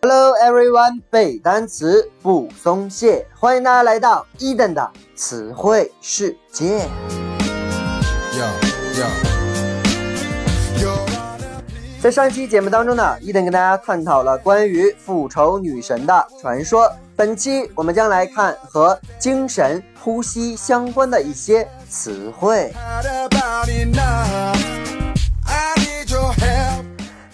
Hello everyone，背单词不松懈，欢迎大家来到伊登的词汇世界。在上一期节目当中呢，伊登跟大家探讨了关于复仇女神的传说。本期我们将来看和精神呼吸相关的一些词汇。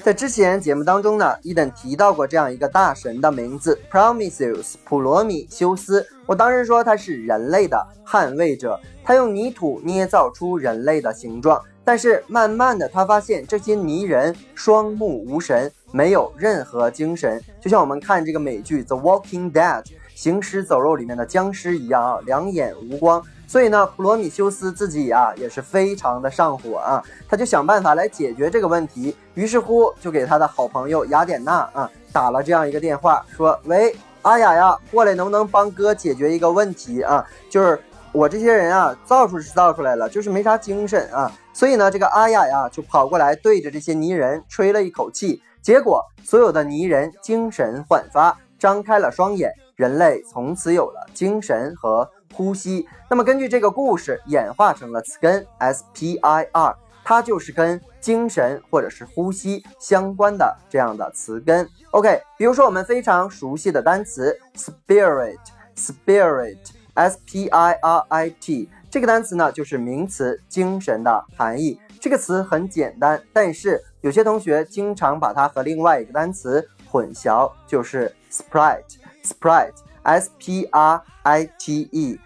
在之前节目当中呢，伊登提到过这样一个大神的名字，Prometheus，普罗米修斯。我当时说他是人类的捍卫者，他用泥土捏造出人类的形状。但是慢慢的，他发现这些泥人双目无神，没有任何精神，就像我们看这个美剧《The Walking Dead》行尸走肉里面的僵尸一样啊，两眼无光。所以呢，普罗米修斯自己啊也是非常的上火啊，他就想办法来解决这个问题。于是乎，就给他的好朋友雅典娜啊打了这样一个电话，说：“喂，阿雅呀，过来能不能帮哥解决一个问题啊？就是我这些人啊造出是造出来了，就是没啥精神啊。”所以呢，这个阿雅呀就跑过来对着这些泥人吹了一口气，结果所有的泥人精神焕发，张开了双眼，人类从此有了精神和呼吸。那么根据这个故事演化成了词根 spir，它就是跟精神或者是呼吸相关的这样的词根。OK，比如说我们非常熟悉的单词 spirit，spirit，s p i r i t。这个单词呢，就是名词“精神”的含义。这个词很简单，但是有些同学经常把它和另外一个单词混淆，就是 sprite sprite，sprite，s p r i t e。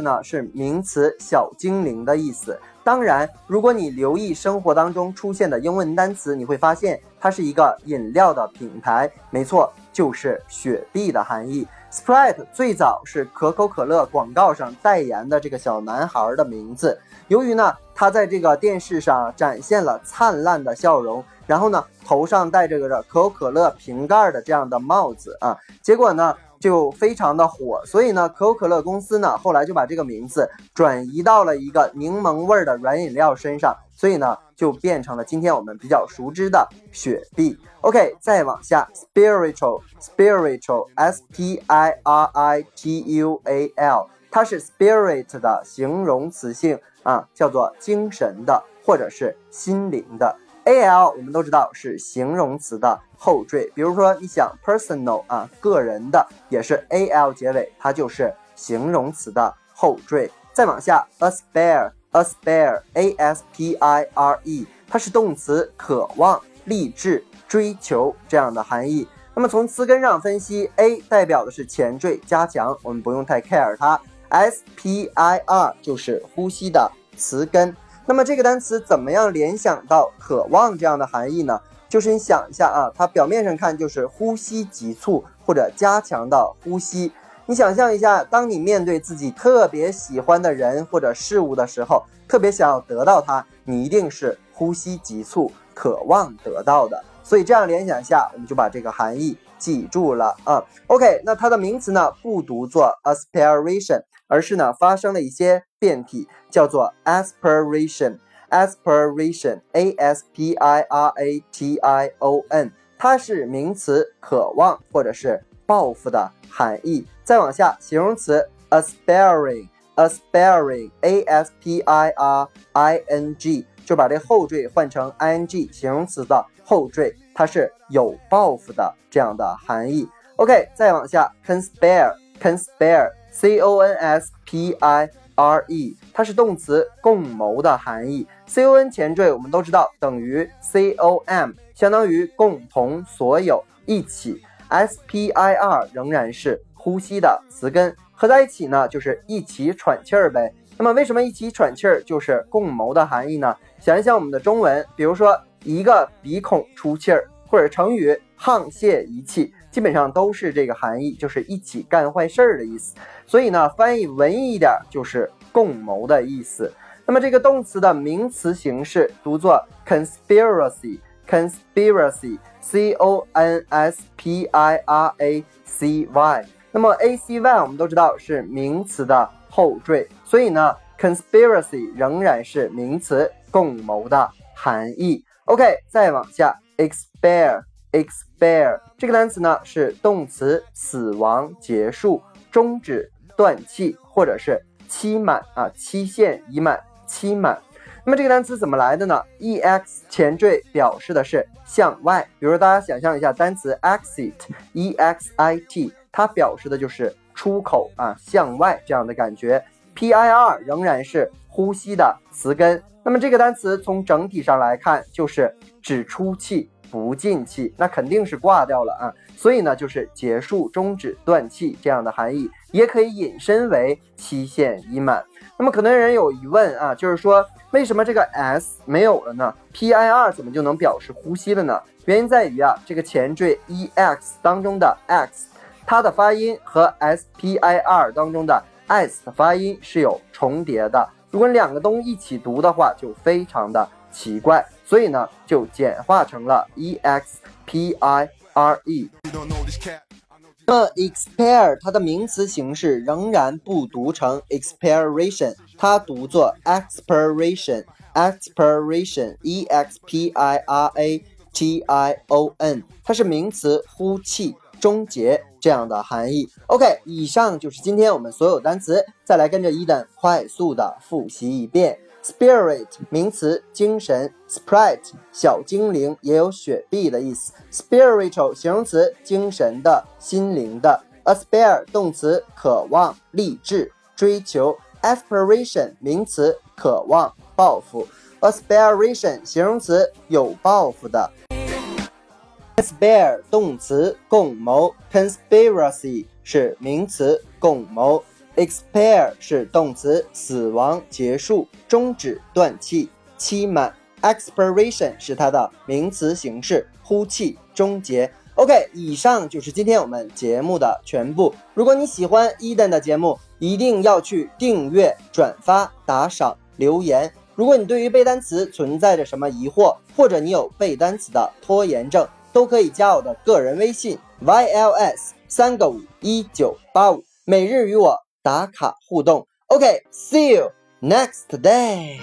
呢是名词“小精灵”的意思。当然，如果你留意生活当中出现的英文单词，你会发现它是一个饮料的品牌，没错，就是雪碧的含义。Sprite 最早是可口可乐广告上代言的这个小男孩的名字。由于呢，他在这个电视上展现了灿烂的笑容，然后呢，头上戴着个可口可乐瓶盖的这样的帽子啊，结果呢。就非常的火，所以呢，可口可乐公司呢后来就把这个名字转移到了一个柠檬味儿的软饮料身上，所以呢就变成了今天我们比较熟知的雪碧。OK，再往下，spiritual，spiritual，s p i r i t u a l，它是 spirit 的形容词性啊，叫做精神的或者是心灵的。a l 我们都知道是形容词的后缀，比如说你想 personal 啊，个人的也是 a l 结尾，它就是形容词的后缀。再往下，a spare，aspire，aspire，a s p i r e，它是动词，渴望、励志、追求这样的含义。那么从词根上分析，a 代表的是前缀加强，我们不用太 care 它。s p i r 就是呼吸的词根。那么这个单词怎么样联想到渴望这样的含义呢？就是你想一下啊，它表面上看就是呼吸急促或者加强的呼吸。你想象一下，当你面对自己特别喜欢的人或者事物的时候，特别想要得到它，你一定是呼吸急促，渴望得到的。所以这样联想一下，我们就把这个含义记住了啊。OK，那它的名词呢不读作 aspiration，而是呢发生了一些变体，叫做 aspiration，aspiration，a s p i r a t i o n，它是名词，渴望或者是抱负的含义。再往下，形容词 aspiring，aspiring，a s p i r i n g。就把这后缀换成 ing 形容词的后缀，它是有抱负的这样的含义。OK，再往下，conspire，conspire，c o n s p i r e，它是动词，共谋的含义。c o n 前缀我们都知道等于 c o m，相当于共同、所有、一起。s p i r 仍然是呼吸的词根，合在一起呢就是一起喘气儿呗。那么为什么一起喘气儿就是共谋的含义呢？想一想我们的中文，比如说一个鼻孔出气儿，或者成语沆瀣一气，基本上都是这个含义，就是一起干坏事儿的意思。所以呢，翻译文艺一点就是共谋的意思。那么这个动词的名词形式读作 conspiracy，conspiracy，c o n s p i r a c y。那么 a c y 我们都知道是名词的后缀，所以呢，conspiracy 仍然是名词。共谋的含义。OK，再往下，expire expire 这个单词呢是动词，死亡、结束、终止、断气，或者是期满啊，期限已满、期满。那么这个单词怎么来的呢？ex 前缀表示的是向外，比如大家想象一下单词 exit，e x i t，它表示的就是出口啊，向外这样的感觉。pir 仍然是呼吸的词根。那么这个单词从整体上来看，就是只出气不进气，那肯定是挂掉了啊。所以呢，就是结束、终止、断气这样的含义，也可以引申为期限已满。那么可能人有疑问啊，就是说为什么这个 s 没有了呢？pir 怎么就能表示呼吸了呢？原因在于啊，这个前缀 ex 当中的 x，它的发音和 spir 当中的 s 的发音是有重叠的。如果两个都一起读的话，就非常的奇怪，所以呢，就简化成了 e x p i r e。那 expire 它的名词形式仍然不读成 expiration，它读作 expiration，expiration，e x p i r a t i o n，它是名词，呼气。终结这样的含义。OK，以上就是今天我们所有单词，再来跟着伊登快速的复习一遍。Spirit 名词，精神；Sprite 小精灵，也有雪碧的意思。Spiritual 形容词，精神的、心灵的。Aspire 动词，渴望、励志、追求。Aspiration 名词，渴望、抱负。Aspiration 形容词，有抱负的。Conspire 动词共谋，conspiracy 是名词共谋，expire 是动词死亡结束终止断气期满，expiration 是它的名词形式呼气终结。OK，以上就是今天我们节目的全部。如果你喜欢伊登的节目，一定要去订阅、转发、打赏、留言。如果你对于背单词存在着什么疑惑，或者你有背单词的拖延症，都可以加我的个人微信 yls 三个五一九八五，每日与我打卡互动。OK，see you next day。